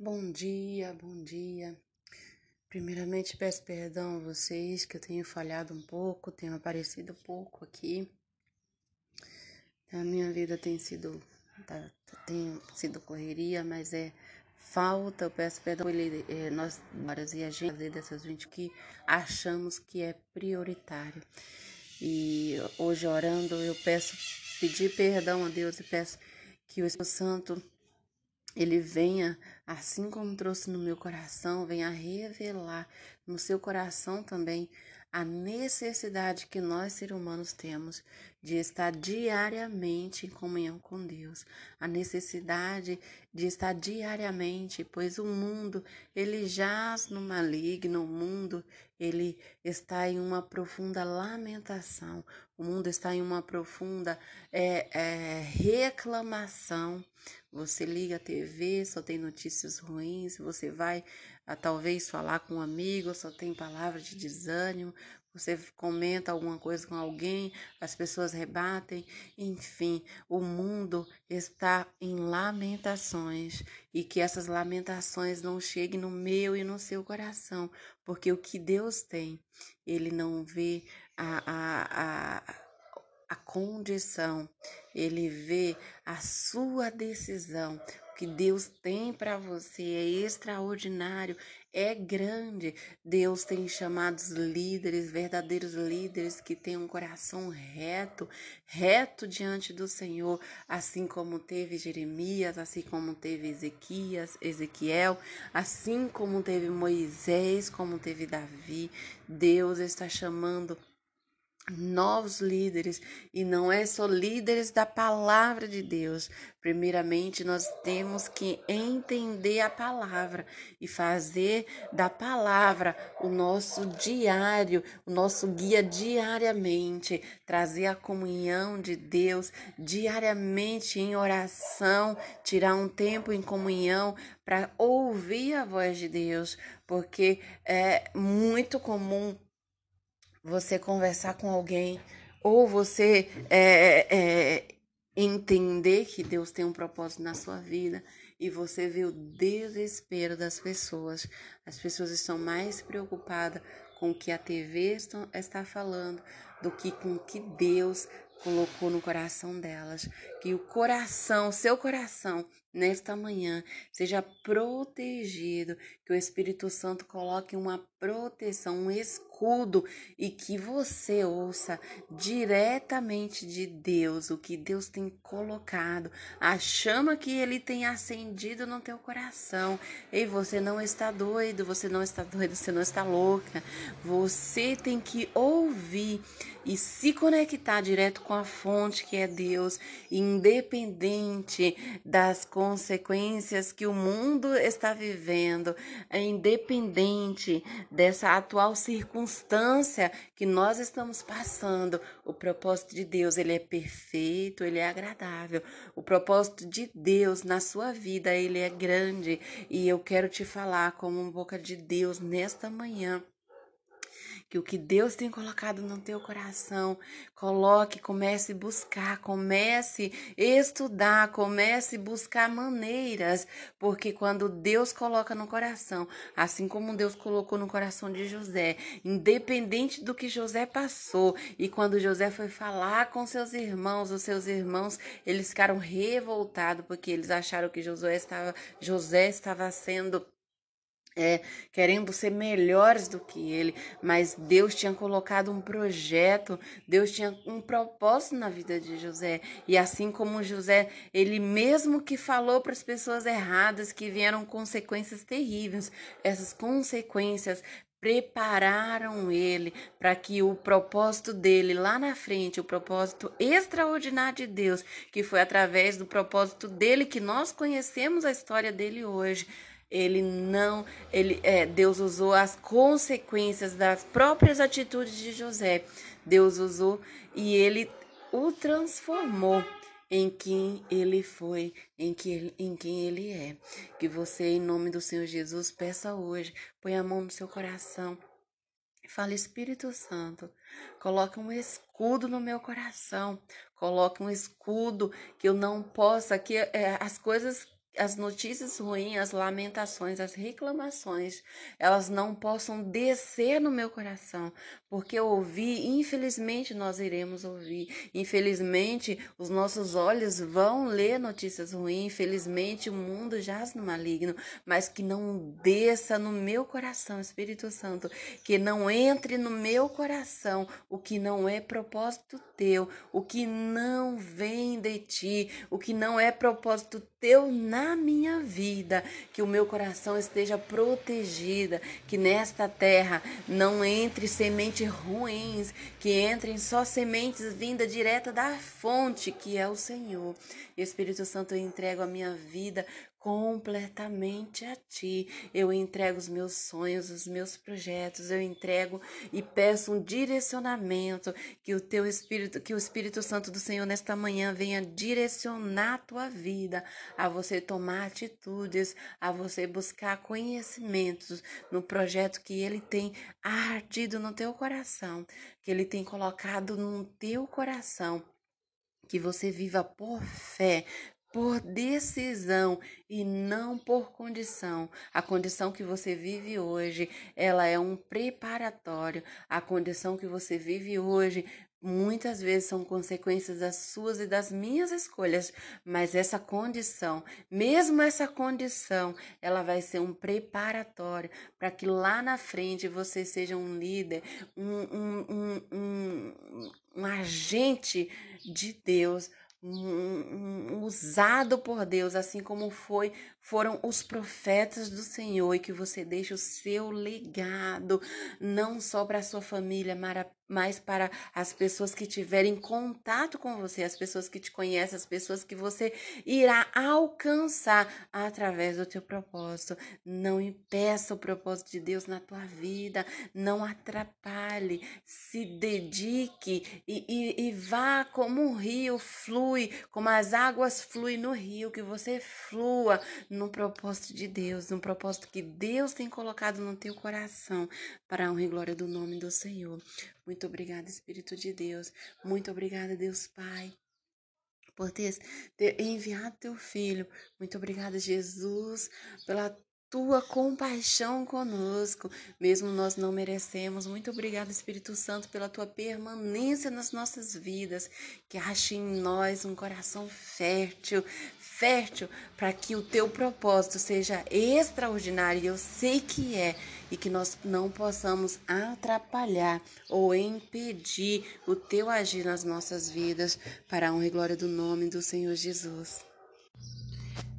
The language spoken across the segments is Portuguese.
Bom dia, bom dia. Primeiramente peço perdão a vocês que eu tenho falhado um pouco, tenho aparecido pouco aqui. A minha vida tem sido tá, tem sido correria, mas é falta. Eu peço perdão ele, é, nós horas e a gente dessas 20 que achamos que é prioritário. E hoje orando eu peço pedir perdão a Deus e peço que o Espírito Santo ele venha, assim como trouxe no meu coração, venha revelar no seu coração também a necessidade que nós seres humanos temos de estar diariamente em comunhão com Deus, a necessidade de estar diariamente, pois o mundo ele jaz no maligno, o mundo ele está em uma profunda lamentação, o mundo está em uma profunda é, é, reclamação. Você liga a TV, só tem notícias ruins, você vai a, talvez falar com um amigo, só tem palavras de desânimo, você comenta alguma coisa com alguém, as pessoas rebatem, enfim, o mundo está em lamentações e que essas lamentações não cheguem no meu e no seu coração, porque o que Deus tem, Ele não vê a, a, a, a condição, Ele vê a sua decisão, que Deus tem para você é extraordinário, é grande. Deus tem chamados líderes, verdadeiros líderes que têm um coração reto, reto diante do Senhor, assim como teve Jeremias, assim como teve Ezequias, Ezequiel, assim como teve Moisés, como teve Davi. Deus está chamando novos líderes e não é só líderes da palavra de Deus. Primeiramente, nós temos que entender a palavra e fazer da palavra o nosso diário, o nosso guia diariamente, trazer a comunhão de Deus diariamente em oração, tirar um tempo em comunhão para ouvir a voz de Deus, porque é muito comum você conversar com alguém ou você é, é, entender que Deus tem um propósito na sua vida e você vê o desespero das pessoas. As pessoas estão mais preocupadas com o que a TV está falando do que com o que Deus colocou no coração delas. Que o coração, seu coração, nesta manhã, seja protegido, que o Espírito Santo coloque uma proteção, um escudo e que você ouça diretamente de Deus o que Deus tem colocado, a chama que ele tem acendido no teu coração. E você não está doido, você não está doido, você não está louca. Você tem que ouvir e se conectar direto com a fonte que é Deus, independente das consequências que o mundo está vivendo, independente dessa atual circunstância que nós estamos passando, o propósito de Deus, ele é perfeito, ele é agradável. O propósito de Deus na sua vida, ele é grande, e eu quero te falar como um boca de Deus nesta manhã que o que Deus tem colocado no teu coração, coloque, comece a buscar, comece a estudar, comece a buscar maneiras, porque quando Deus coloca no coração, assim como Deus colocou no coração de José, independente do que José passou, e quando José foi falar com seus irmãos, os seus irmãos, eles ficaram revoltados porque eles acharam que Josué estava, José estava sendo é, querendo ser melhores do que ele, mas Deus tinha colocado um projeto, Deus tinha um propósito na vida de José. E assim como José, ele mesmo que falou para as pessoas erradas que vieram consequências terríveis, essas consequências prepararam ele para que o propósito dele lá na frente, o propósito extraordinário de Deus, que foi através do propósito dele que nós conhecemos a história dele hoje, ele não, ele, é, Deus usou as consequências das próprias atitudes de José. Deus usou e ele o transformou em quem ele foi, em, que, em quem ele é. Que você, em nome do Senhor Jesus, peça hoje, põe a mão no seu coração. Fala, Espírito Santo, coloca um escudo no meu coração, coloca um escudo que eu não possa, que é, as coisas as notícias ruins, as lamentações, as reclamações, elas não possam descer no meu coração, porque ouvir, infelizmente nós iremos ouvir, infelizmente os nossos olhos vão ler notícias ruins, infelizmente o mundo jaz no maligno, mas que não desça no meu coração, Espírito Santo, que não entre no meu coração o que não é propósito teu, o que não vem de ti, o que não é propósito teu na minha vida, que o meu coração esteja protegida, que nesta terra não entre sementes ruins, que entrem só sementes vindas direta da fonte, que é o Senhor. Espírito Santo, eu entrego a minha vida completamente a ti. Eu entrego os meus sonhos, os meus projetos, eu entrego e peço um direcionamento que o teu espírito, que o Espírito Santo do Senhor nesta manhã venha direcionar a tua vida, a você tomar atitudes, a você buscar conhecimentos no projeto que ele tem ardido no teu coração, que ele tem colocado no teu coração que você viva por fé, por decisão e não por condição. A condição que você vive hoje, ela é um preparatório. A condição que você vive hoje muitas vezes são consequências das suas e das minhas escolhas, mas essa condição, mesmo essa condição, ela vai ser um preparatório para que lá na frente você seja um líder, um, um, um, um, agente de Deus usado por Deus, assim como foi foram os profetas do Senhor, e que você deixe o seu legado, não só para sua família, mas para as pessoas que tiverem contato com você, as pessoas que te conhecem, as pessoas que você irá alcançar através do teu propósito. Não impeça o propósito de Deus na tua vida, não atrapalhe, se dedique e, e, e vá como um rio flui, como as águas fluem no rio, que você flua no propósito de Deus, no propósito que Deus tem colocado no teu coração para a honra e glória do nome do Senhor. Muito obrigada, Espírito de Deus. Muito obrigada, Deus Pai por ter, enviado teu filho. Muito obrigada, Jesus, pela tua compaixão conosco, mesmo nós não merecemos. Muito obrigada, Espírito Santo, pela tua permanência nas nossas vidas, que ache em nós um coração fértil, fértil, para que o teu propósito seja extraordinário. Eu sei que é, e que nós não possamos atrapalhar ou impedir o teu agir nas nossas vidas, para a honra e glória do nome do Senhor Jesus.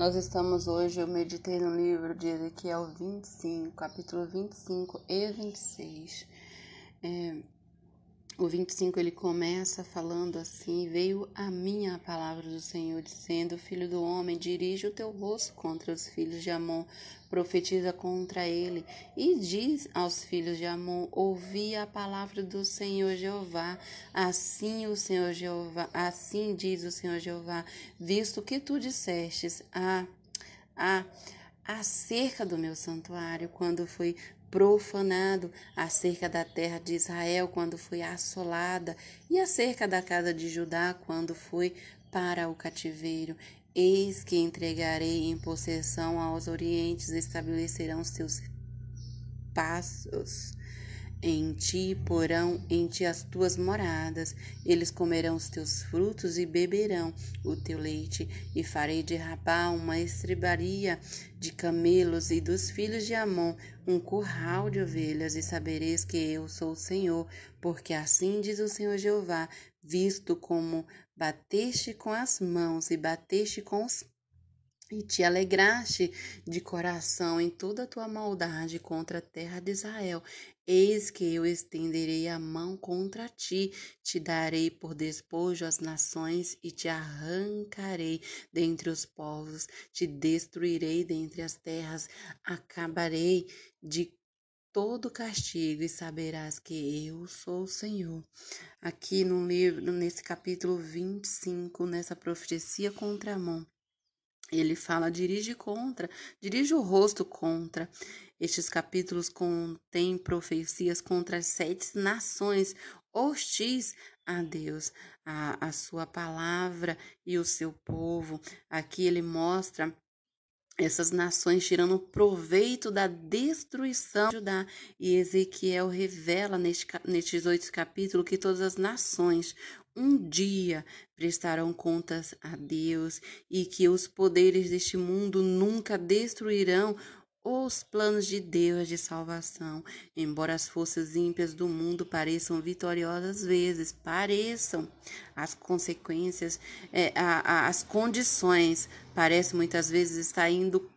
Nós estamos hoje, eu meditei no livro de Ezequiel 25, capítulo 25 e 26. É, o 25 ele começa falando assim: Veio a minha palavra do Senhor, dizendo: Filho do homem, dirige o teu rosto contra os filhos de Amon, profetiza contra ele, e diz aos filhos de Amon: Ouvi a palavra do Senhor Jeová. Assim o Senhor Jeová, assim diz o Senhor Jeová, visto que tu dissestes: Ah, ah, acerca do meu santuário, quando foi profanado, acerca da terra de Israel, quando foi assolada, e acerca da casa de Judá, quando foi para o cativeiro. Eis que entregarei em possessão aos orientes, estabelecerão seus passos. Em ti porão em ti as tuas moradas, eles comerão os teus frutos e beberão o teu leite, e farei derrapar uma estribaria de camelos e dos filhos de Amon um curral de ovelhas, e sabereis que eu sou o Senhor, porque assim diz o Senhor Jeová, visto como bateste com as mãos e bateste com os e te alegraste de coração em toda a tua maldade contra a terra de Israel. Eis que eu estenderei a mão contra ti, te darei por despojo as nações e te arrancarei dentre os povos, te destruirei dentre as terras, acabarei de todo castigo e saberás que eu sou o Senhor. Aqui no livro, nesse capítulo 25, nessa profecia contra Amon, ele fala, dirige contra, dirige o rosto contra. Estes capítulos contêm profecias contra as sete nações hostis a Deus, a, a sua palavra e o seu povo. Aqui ele mostra essas nações tirando proveito da destruição de Judá. E Ezequiel revela neste, nestes oito capítulos que todas as nações um dia prestarão contas a Deus e que os poderes deste mundo nunca destruirão os planos de Deus de salvação. Embora as forças ímpias do mundo pareçam vitoriosas às vezes, pareçam, as consequências, é, a, a, as condições parecem muitas vezes estar indo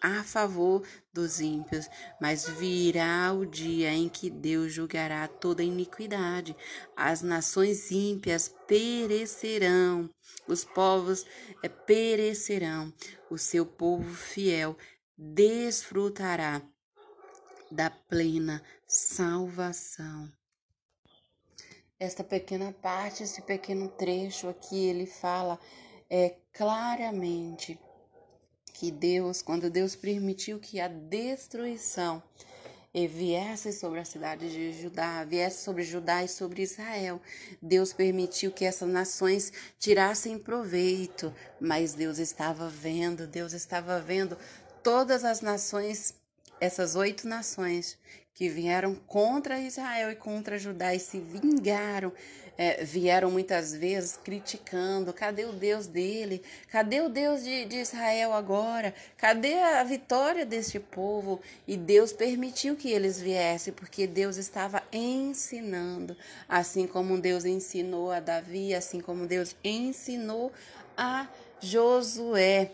a favor dos ímpios, mas virá o dia em que Deus julgará toda iniquidade. As nações ímpias perecerão, os povos é, perecerão, o seu povo fiel desfrutará da plena salvação. Esta pequena parte, esse pequeno trecho aqui, ele fala é, claramente que Deus, quando Deus permitiu que a destruição viesse sobre a cidade de Judá, viesse sobre Judá e sobre Israel. Deus permitiu que essas nações tirassem proveito, mas Deus estava vendo, Deus estava vendo todas as nações, essas oito nações que vieram contra Israel e contra Judá e se vingaram, é, vieram muitas vezes criticando: cadê o Deus dele? Cadê o Deus de, de Israel agora? Cadê a vitória deste povo? E Deus permitiu que eles viessem, porque Deus estava ensinando, assim como Deus ensinou a Davi, assim como Deus ensinou a Josué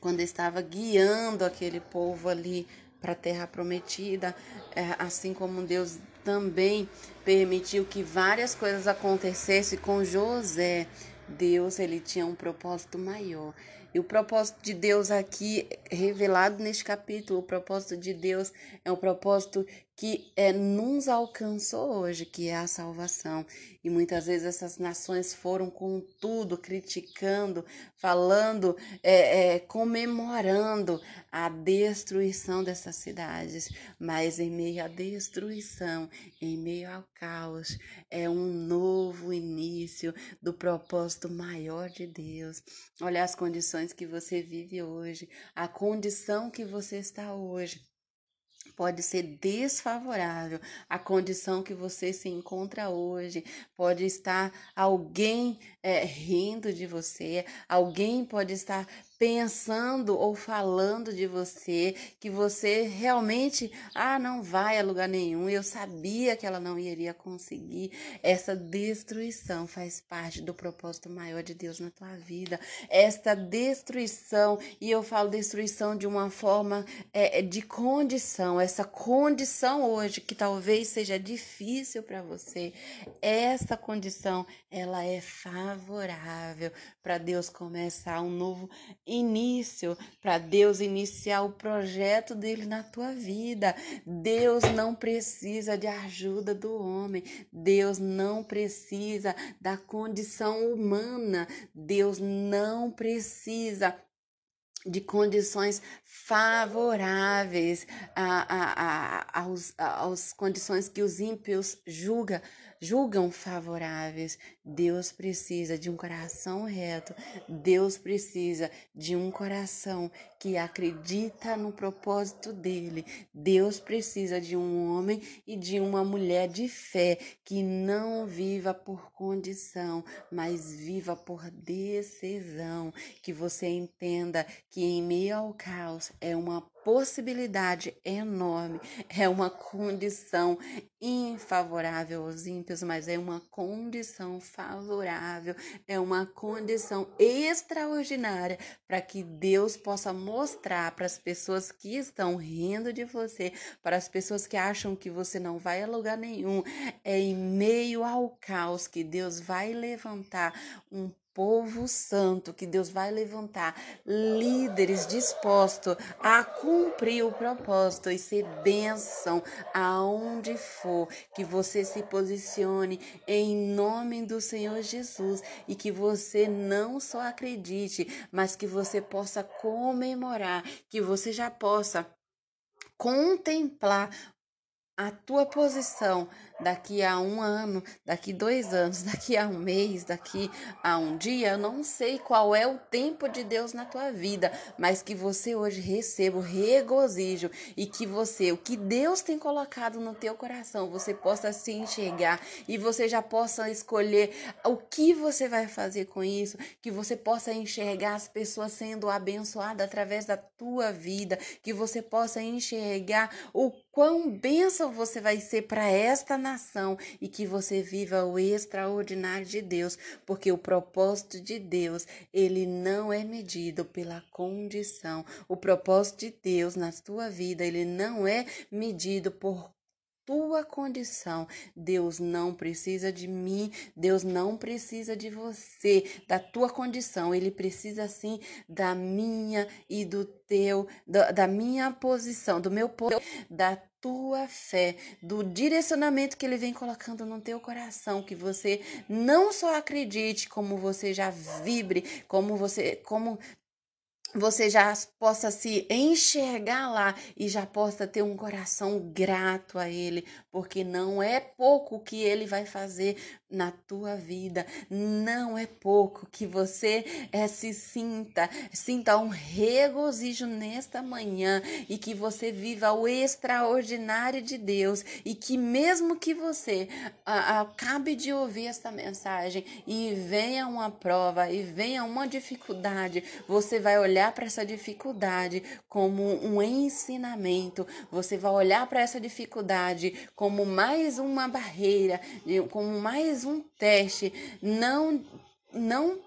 quando estava guiando aquele povo ali para a terra prometida, é, assim como Deus também permitiu que várias coisas acontecessem com José. Deus ele tinha um propósito maior. E o propósito de Deus aqui revelado neste capítulo, o propósito de Deus é um propósito que é, nos alcançou hoje, que é a salvação. E muitas vezes essas nações foram com tudo, criticando, falando, é, é, comemorando a destruição dessas cidades. Mas em meio à destruição, em meio ao caos, é um novo início do propósito maior de Deus. Olha as condições que você vive hoje, a condição que você está hoje pode ser desfavorável. A condição que você se encontra hoje pode estar alguém é, rindo de você, alguém pode estar pensando ou falando de você, que você realmente, ah, não vai a lugar nenhum. Eu sabia que ela não iria conseguir. Essa destruição faz parte do propósito maior de Deus na tua vida. Esta destruição, e eu falo destruição de uma forma é, é de condição, essa condição hoje que talvez seja difícil para você, essa condição, ela é favorável para Deus começar um novo início, para Deus iniciar o projeto dele na tua vida. Deus não precisa de ajuda do homem, Deus não precisa da condição humana, Deus não precisa de condições favoráveis a, a, a, aos, aos condições que os ímpios julgam julgam favoráveis. Deus precisa de um coração reto. Deus precisa de um coração que acredita no propósito dele. Deus precisa de um homem e de uma mulher de fé que não viva por condição, mas viva por decisão. Que você entenda que em meio ao caos é uma possibilidade enorme, é uma condição infavorável aos ímpios, mas é uma condição favorável, é uma condição extraordinária para que Deus possa mostrar para as pessoas que estão rindo de você, para as pessoas que acham que você não vai a lugar nenhum, é em meio ao caos que Deus vai levantar um povo santo que Deus vai levantar, líderes dispostos a cumprir o propósito e ser bênção aonde for, que você se posicione em nome do Senhor Jesus e que você não só acredite, mas que você possa comemorar, que você já possa contemplar a tua posição daqui a um ano, daqui dois anos, daqui a um mês, daqui a um dia. Eu não sei qual é o tempo de Deus na tua vida, mas que você hoje receba o regozijo e que você, o que Deus tem colocado no teu coração, você possa se enxergar e você já possa escolher o que você vai fazer com isso, que você possa enxergar as pessoas sendo abençoadas através da tua vida, que você possa enxergar o quão bênção você vai ser para esta nação e que você viva o extraordinário de Deus, porque o propósito de Deus, ele não é medido pela condição. O propósito de Deus na tua vida, ele não é medido por tua condição. Deus não precisa de mim, Deus não precisa de você, da tua condição. Ele precisa sim da minha e do teu, da, da minha posição, do meu poder, da tua fé, do direcionamento que ele vem colocando no teu coração, que você não só acredite, como você já vibre, como você, como você já possa se enxergar lá e já possa ter um coração grato a Ele, porque não é pouco que Ele vai fazer na tua vida, não é pouco que você é, se sinta, sinta um regozijo nesta manhã e que você viva o extraordinário de Deus e que mesmo que você a, acabe de ouvir esta mensagem e venha uma prova e venha uma dificuldade, você vai olhar olhar para essa dificuldade como um ensinamento, você vai olhar para essa dificuldade como mais uma barreira, como mais um teste, não não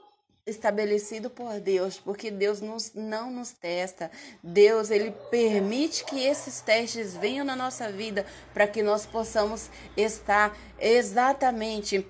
estabelecido por Deus, porque Deus nos, não nos testa. Deus, ele permite que esses testes venham na nossa vida para que nós possamos estar exatamente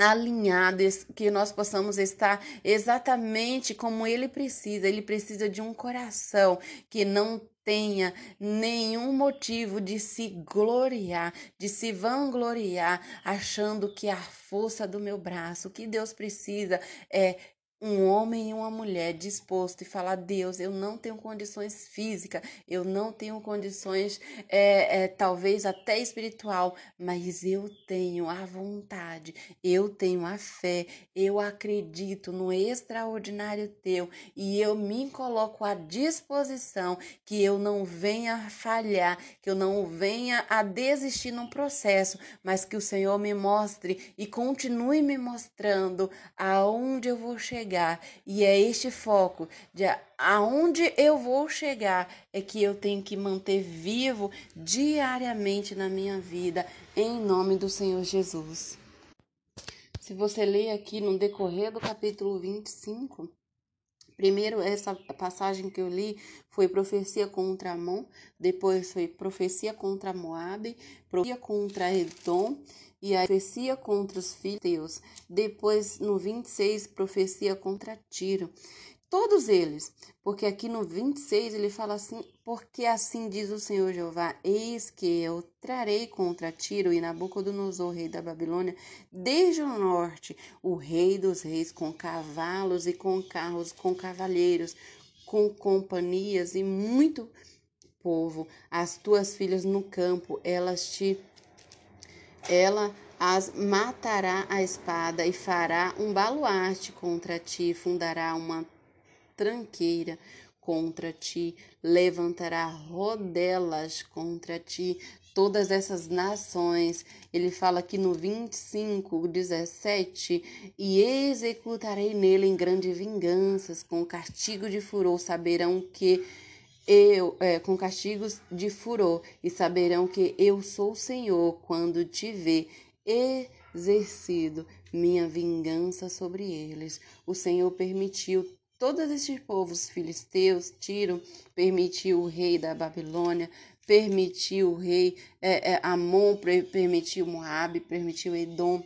alinhados, que nós possamos estar exatamente como ele precisa. Ele precisa de um coração que não tenha nenhum motivo de se gloriar, de se vangloriar, achando que a força do meu braço, o que Deus precisa é um homem e uma mulher disposto e falar: Deus, eu não tenho condições físicas, eu não tenho condições, é, é, talvez até espiritual, mas eu tenho a vontade, eu tenho a fé, eu acredito no extraordinário teu e eu me coloco à disposição que eu não venha falhar, que eu não venha a desistir num processo, mas que o Senhor me mostre e continue me mostrando aonde eu vou chegar chegar. E é este foco de aonde eu vou chegar é que eu tenho que manter vivo diariamente na minha vida, em nome do Senhor Jesus. Se você ler aqui no decorrer do capítulo 25, Primeiro, essa passagem que eu li foi profecia contra Amon, depois foi profecia contra Moabe, profecia contra Edom e a profecia contra os filhos. Depois, no 26, profecia contra Tiro. Todos eles, porque aqui no 26 ele fala assim: Porque assim diz o Senhor Jeová: Eis que eu trarei contra Tiro e Nabucodonosor, rei da Babilônia, desde o norte, o rei dos reis, com cavalos e com carros, com cavalheiros, com companhias e muito povo. As tuas filhas no campo, elas te ela as matará a espada e fará um baluarte contra ti, fundará uma tranqueira contra ti, levantará rodelas contra ti, todas essas nações. Ele fala aqui no 25, 17: E executarei nele em grande vinganças, com castigo de furor, saberão que eu é, com castigos de furor, e saberão que eu sou o Senhor quando te exercido minha vingança sobre eles. O Senhor permitiu todos esses povos filisteus, Tiro, permitiu o rei da Babilônia, permitiu o rei é, é, Amon, permitiu Moabe, permitiu Edom.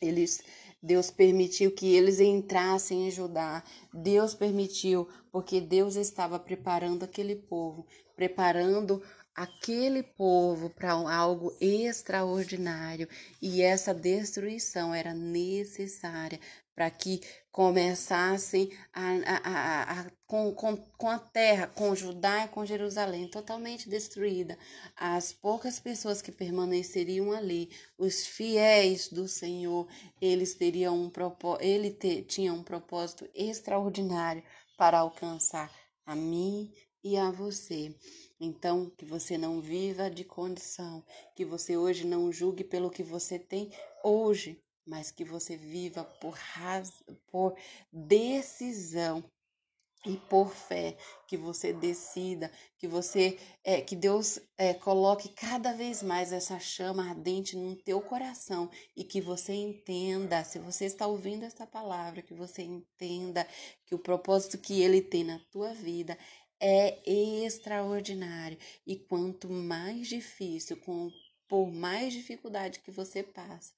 Eles Deus permitiu que eles entrassem em Judá. Deus permitiu, porque Deus estava preparando aquele povo, preparando aquele povo para algo extraordinário. E essa destruição era necessária para que começassem a, a, a, a com, com, com a terra, com Judá e com Jerusalém totalmente destruída. As poucas pessoas que permaneceriam ali, os fiéis do Senhor, eles teriam um ele te, tinha um propósito extraordinário para alcançar a mim e a você. Então, que você não viva de condição, que você hoje não julgue pelo que você tem hoje, mas que você viva por, por decisão e por fé que você decida, que você é, que Deus é, coloque cada vez mais essa chama ardente no teu coração e que você entenda, se você está ouvindo essa palavra, que você entenda que o propósito que Ele tem na tua vida é extraordinário e quanto mais difícil, com, por mais dificuldade que você passa,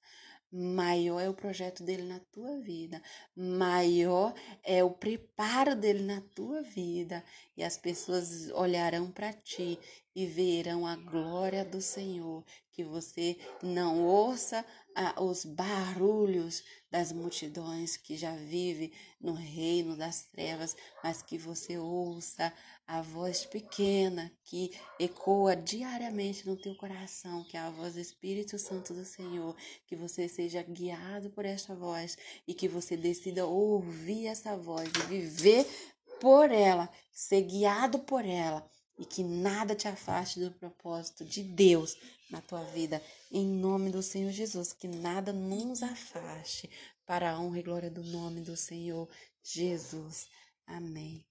maior é o projeto dele na tua vida, maior é o preparo dele na tua vida, e as pessoas olharão para ti e verão a glória do Senhor, que você não ouça ah, os barulhos das multidões que já vive no reino das trevas, mas que você ouça a voz pequena que ecoa diariamente no teu coração, que é a voz do Espírito Santo do Senhor, que você seja guiado por esta voz e que você decida ouvir essa voz e viver por ela, ser guiado por ela e que nada te afaste do propósito de Deus na tua vida, em nome do Senhor Jesus, que nada nos afaste para a honra e glória do nome do Senhor Jesus. Amém.